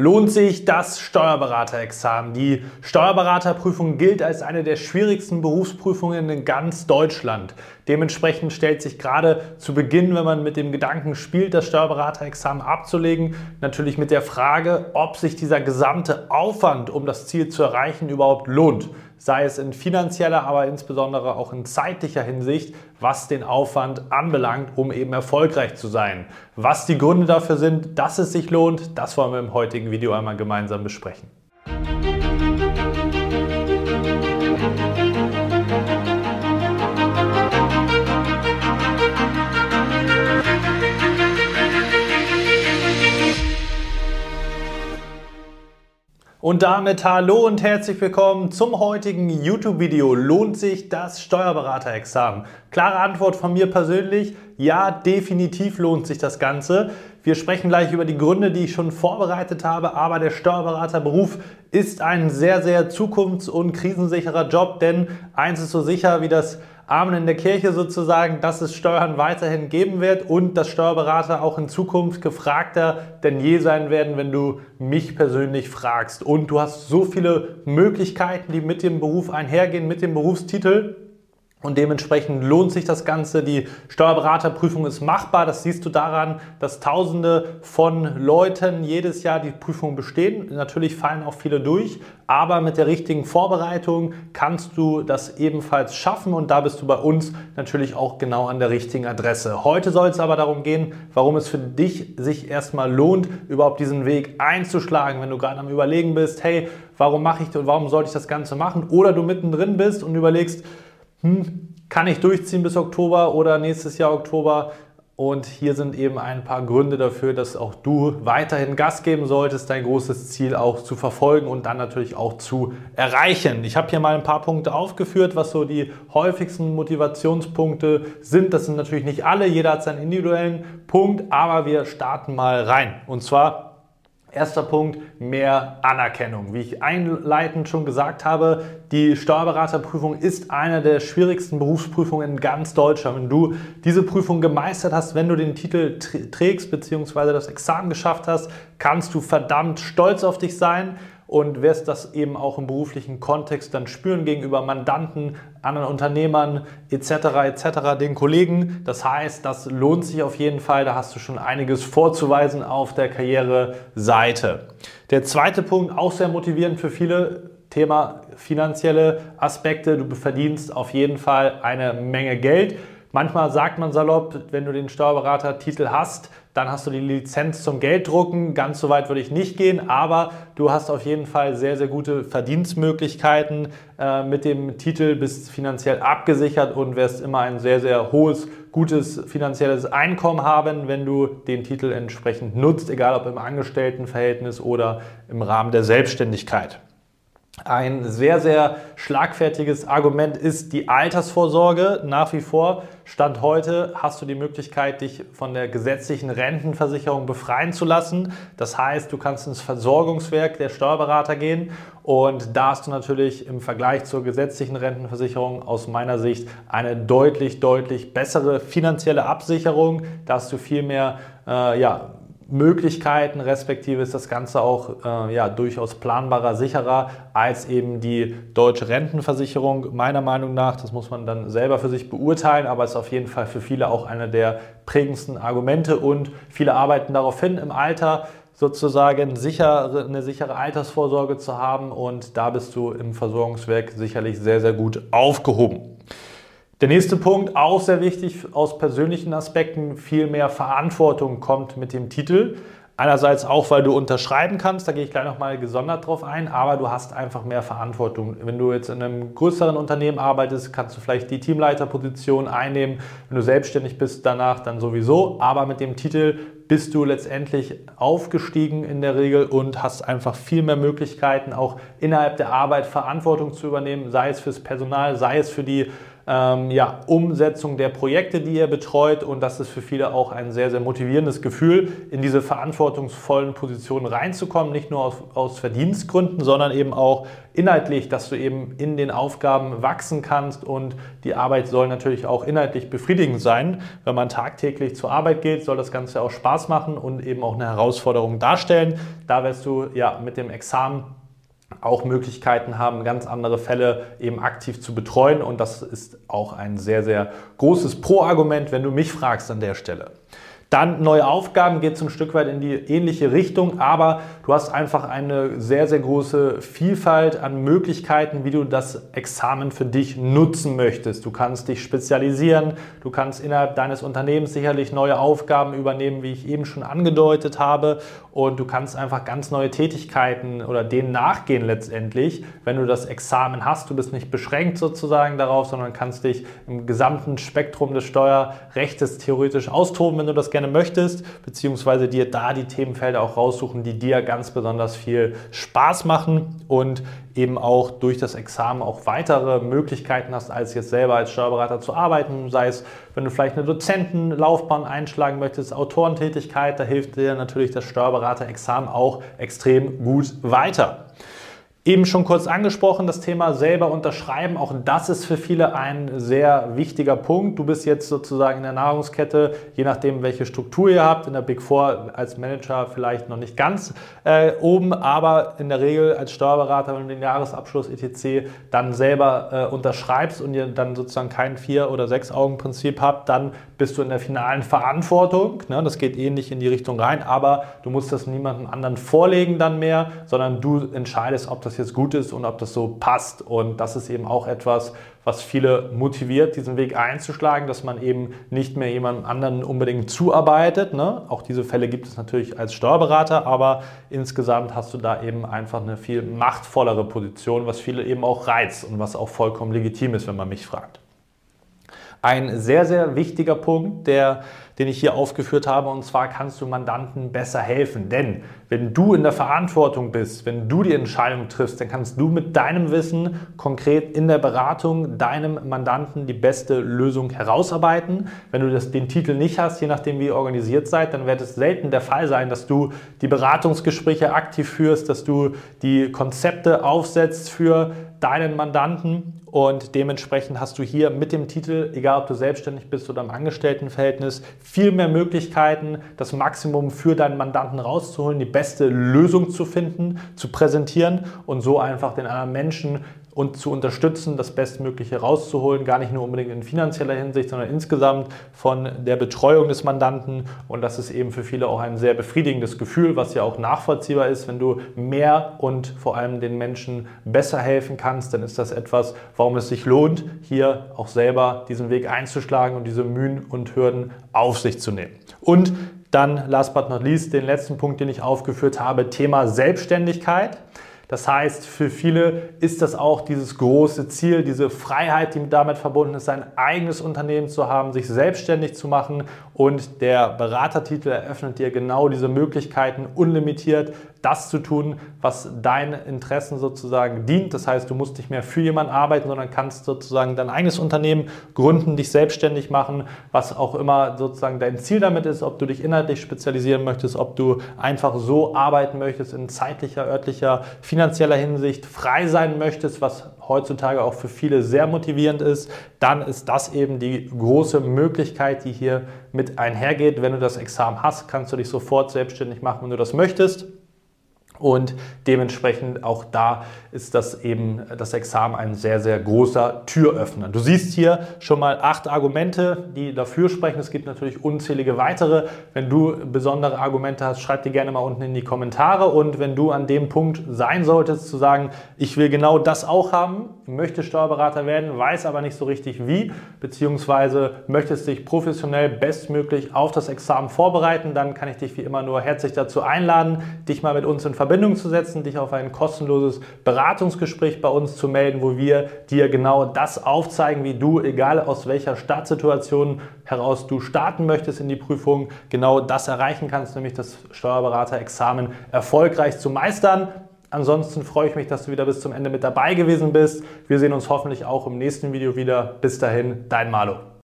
Lohnt sich das Steuerberaterexamen? Die Steuerberaterprüfung gilt als eine der schwierigsten Berufsprüfungen in ganz Deutschland. Dementsprechend stellt sich gerade zu Beginn, wenn man mit dem Gedanken spielt, das Steuerberaterexamen abzulegen, natürlich mit der Frage, ob sich dieser gesamte Aufwand, um das Ziel zu erreichen, überhaupt lohnt sei es in finanzieller, aber insbesondere auch in zeitlicher Hinsicht, was den Aufwand anbelangt, um eben erfolgreich zu sein. Was die Gründe dafür sind, dass es sich lohnt, das wollen wir im heutigen Video einmal gemeinsam besprechen. Und damit hallo und herzlich willkommen zum heutigen YouTube-Video. Lohnt sich das Steuerberaterexamen? Klare Antwort von mir persönlich, ja, definitiv lohnt sich das Ganze. Wir sprechen gleich über die Gründe, die ich schon vorbereitet habe, aber der Steuerberaterberuf ist ein sehr, sehr zukunfts- und krisensicherer Job, denn eins ist so sicher wie das Amen in der Kirche sozusagen, dass es Steuern weiterhin geben wird und dass Steuerberater auch in Zukunft gefragter denn je sein werden, wenn du mich persönlich fragst. Und du hast so viele Möglichkeiten, die mit dem Beruf einhergehen, mit dem Berufstitel. Und dementsprechend lohnt sich das Ganze. Die Steuerberaterprüfung ist machbar. Das siehst du daran, dass Tausende von Leuten jedes Jahr die Prüfung bestehen. Natürlich fallen auch viele durch, aber mit der richtigen Vorbereitung kannst du das ebenfalls schaffen und da bist du bei uns natürlich auch genau an der richtigen Adresse. Heute soll es aber darum gehen, warum es für dich sich erstmal lohnt, überhaupt diesen Weg einzuschlagen, wenn du gerade am Überlegen bist, hey, warum mache ich und warum sollte ich das Ganze machen? Oder du mittendrin bist und überlegst, hm, kann ich durchziehen bis Oktober oder nächstes Jahr Oktober? Und hier sind eben ein paar Gründe dafür, dass auch du weiterhin Gas geben solltest, dein großes Ziel auch zu verfolgen und dann natürlich auch zu erreichen. Ich habe hier mal ein paar Punkte aufgeführt, was so die häufigsten Motivationspunkte sind. Das sind natürlich nicht alle, jeder hat seinen individuellen Punkt, aber wir starten mal rein. Und zwar Erster Punkt, mehr Anerkennung. Wie ich einleitend schon gesagt habe, die Steuerberaterprüfung ist eine der schwierigsten Berufsprüfungen in ganz Deutschland. Wenn du diese Prüfung gemeistert hast, wenn du den Titel trägst bzw. das Examen geschafft hast, kannst du verdammt stolz auf dich sein und wirst das eben auch im beruflichen Kontext dann spüren gegenüber Mandanten, anderen Unternehmern etc. etc. den Kollegen. Das heißt, das lohnt sich auf jeden Fall. Da hast du schon einiges vorzuweisen auf der Karriereseite. Der zweite Punkt, auch sehr motivierend für viele, Thema finanzielle Aspekte. Du verdienst auf jeden Fall eine Menge Geld. Manchmal sagt man salopp, wenn du den Steuerberatertitel hast, dann hast du die Lizenz zum Gelddrucken. Ganz so weit würde ich nicht gehen, aber du hast auf jeden Fall sehr, sehr gute Verdienstmöglichkeiten äh, mit dem Titel, bist finanziell abgesichert und wirst immer ein sehr, sehr hohes, gutes finanzielles Einkommen haben, wenn du den Titel entsprechend nutzt, egal ob im Angestelltenverhältnis oder im Rahmen der Selbstständigkeit. Ein sehr, sehr schlagfertiges Argument ist die Altersvorsorge. Nach wie vor, Stand heute, hast du die Möglichkeit, dich von der gesetzlichen Rentenversicherung befreien zu lassen. Das heißt, du kannst ins Versorgungswerk der Steuerberater gehen und da hast du natürlich im Vergleich zur gesetzlichen Rentenversicherung aus meiner Sicht eine deutlich, deutlich bessere finanzielle Absicherung. Da hast du viel mehr äh, ja, Möglichkeiten, respektive ist das Ganze auch äh, ja, durchaus planbarer, sicherer als eben die deutsche Rentenversicherung. Meiner Meinung nach, das muss man dann selber für sich beurteilen, aber ist auf jeden Fall für viele auch einer der prägendsten Argumente und viele arbeiten darauf hin, im Alter sozusagen sicher, eine sichere Altersvorsorge zu haben und da bist du im Versorgungswerk sicherlich sehr, sehr gut aufgehoben. Der nächste Punkt, auch sehr wichtig aus persönlichen Aspekten, viel mehr Verantwortung kommt mit dem Titel. Einerseits auch, weil du unterschreiben kannst, da gehe ich gleich nochmal gesondert drauf ein, aber du hast einfach mehr Verantwortung. Wenn du jetzt in einem größeren Unternehmen arbeitest, kannst du vielleicht die Teamleiterposition einnehmen. Wenn du selbstständig bist, danach dann sowieso. Aber mit dem Titel bist du letztendlich aufgestiegen in der Regel und hast einfach viel mehr Möglichkeiten, auch innerhalb der Arbeit Verantwortung zu übernehmen, sei es fürs Personal, sei es für die ähm, ja, Umsetzung der Projekte, die ihr betreut. Und das ist für viele auch ein sehr, sehr motivierendes Gefühl, in diese verantwortungsvollen Positionen reinzukommen. Nicht nur aus, aus Verdienstgründen, sondern eben auch inhaltlich, dass du eben in den Aufgaben wachsen kannst. Und die Arbeit soll natürlich auch inhaltlich befriedigend sein. Wenn man tagtäglich zur Arbeit geht, soll das Ganze auch Spaß machen und eben auch eine Herausforderung darstellen. Da wirst du ja mit dem Examen auch Möglichkeiten haben, ganz andere Fälle eben aktiv zu betreuen. Und das ist auch ein sehr, sehr großes Pro-Argument, wenn du mich fragst an der Stelle. Dann neue Aufgaben geht es ein Stück weit in die ähnliche Richtung, aber du hast einfach eine sehr, sehr große Vielfalt an Möglichkeiten, wie du das Examen für dich nutzen möchtest. Du kannst dich spezialisieren, du kannst innerhalb deines Unternehmens sicherlich neue Aufgaben übernehmen, wie ich eben schon angedeutet habe, und du kannst einfach ganz neue Tätigkeiten oder denen nachgehen letztendlich, wenn du das Examen hast. Du bist nicht beschränkt sozusagen darauf, sondern kannst dich im gesamten Spektrum des Steuerrechts theoretisch austoben, wenn du das gerne gerne möchtest, beziehungsweise dir da die Themenfelder auch raussuchen, die dir ganz besonders viel Spaß machen und eben auch durch das Examen auch weitere Möglichkeiten hast, als jetzt selber als Steuerberater zu arbeiten. Sei es, wenn du vielleicht eine Dozentenlaufbahn einschlagen möchtest, Autorentätigkeit, da hilft dir natürlich das Steuerberater-Examen auch extrem gut weiter. Eben schon kurz angesprochen, das Thema selber unterschreiben. Auch das ist für viele ein sehr wichtiger Punkt. Du bist jetzt sozusagen in der Nahrungskette, je nachdem, welche Struktur ihr habt. In der Big Four als Manager vielleicht noch nicht ganz äh, oben, aber in der Regel als Steuerberater, wenn du den Jahresabschluss etc. dann selber äh, unterschreibst und ihr dann sozusagen kein Vier- oder Sechs-Augen-Prinzip habt, dann bist du in der finalen Verantwortung. Ne? Das geht ähnlich in die Richtung rein, aber du musst das niemandem anderen vorlegen dann mehr, sondern du entscheidest, ob das jetzt gut ist und ob das so passt. Und das ist eben auch etwas, was viele motiviert, diesen Weg einzuschlagen, dass man eben nicht mehr jemandem anderen unbedingt zuarbeitet. Ne? Auch diese Fälle gibt es natürlich als Steuerberater, aber insgesamt hast du da eben einfach eine viel machtvollere Position, was viele eben auch reizt und was auch vollkommen legitim ist, wenn man mich fragt. Ein sehr, sehr wichtiger Punkt, der, den ich hier aufgeführt habe, und zwar kannst du Mandanten besser helfen. Denn wenn du in der Verantwortung bist, wenn du die Entscheidung triffst, dann kannst du mit deinem Wissen konkret in der Beratung deinem Mandanten die beste Lösung herausarbeiten. Wenn du das, den Titel nicht hast, je nachdem wie ihr organisiert seid, dann wird es selten der Fall sein, dass du die Beratungsgespräche aktiv führst, dass du die Konzepte aufsetzt für deinen Mandanten und dementsprechend hast du hier mit dem Titel, egal ob du selbstständig bist oder im Angestelltenverhältnis, viel mehr Möglichkeiten, das Maximum für deinen Mandanten rauszuholen, die beste Lösung zu finden, zu präsentieren und so einfach den anderen Menschen und zu unterstützen, das Bestmögliche rauszuholen, gar nicht nur unbedingt in finanzieller Hinsicht, sondern insgesamt von der Betreuung des Mandanten. Und das ist eben für viele auch ein sehr befriedigendes Gefühl, was ja auch nachvollziehbar ist. Wenn du mehr und vor allem den Menschen besser helfen kannst, dann ist das etwas, warum es sich lohnt, hier auch selber diesen Weg einzuschlagen und diese Mühen und Hürden auf sich zu nehmen. Und dann, last but not least, den letzten Punkt, den ich aufgeführt habe, Thema Selbstständigkeit. Das heißt, für viele ist das auch dieses große Ziel, diese Freiheit, die damit verbunden ist, sein eigenes Unternehmen zu haben, sich selbstständig zu machen. Und der Beratertitel eröffnet dir genau diese Möglichkeiten, unlimitiert das zu tun, was deinen Interessen sozusagen dient. Das heißt, du musst nicht mehr für jemanden arbeiten, sondern kannst sozusagen dein eigenes Unternehmen gründen, dich selbstständig machen, was auch immer sozusagen dein Ziel damit ist, ob du dich inhaltlich spezialisieren möchtest, ob du einfach so arbeiten möchtest in zeitlicher, örtlicher, finanzieller Hinsicht, frei sein möchtest, was heutzutage auch für viele sehr motivierend ist, dann ist das eben die große Möglichkeit, die hier mit einhergeht. Wenn du das Examen hast, kannst du dich sofort selbstständig machen, wenn du das möchtest. Und dementsprechend auch da ist das eben das Examen ein sehr, sehr großer Türöffner. Du siehst hier schon mal acht Argumente, die dafür sprechen. Es gibt natürlich unzählige weitere. Wenn du besondere Argumente hast, schreib die gerne mal unten in die Kommentare. Und wenn du an dem Punkt sein solltest, zu sagen, ich will genau das auch haben, möchte Steuerberater werden, weiß aber nicht so richtig wie, beziehungsweise möchtest dich professionell bestmöglich auf das Examen vorbereiten, dann kann ich dich wie immer nur herzlich dazu einladen, dich mal mit uns in Verbindung Verbindung zu setzen, dich auf ein kostenloses Beratungsgespräch bei uns zu melden, wo wir dir genau das aufzeigen, wie du, egal aus welcher Startsituation heraus du starten möchtest in die Prüfung, genau das erreichen kannst, nämlich das Steuerberaterexamen erfolgreich zu meistern. Ansonsten freue ich mich, dass du wieder bis zum Ende mit dabei gewesen bist. Wir sehen uns hoffentlich auch im nächsten Video wieder. Bis dahin, dein Malo.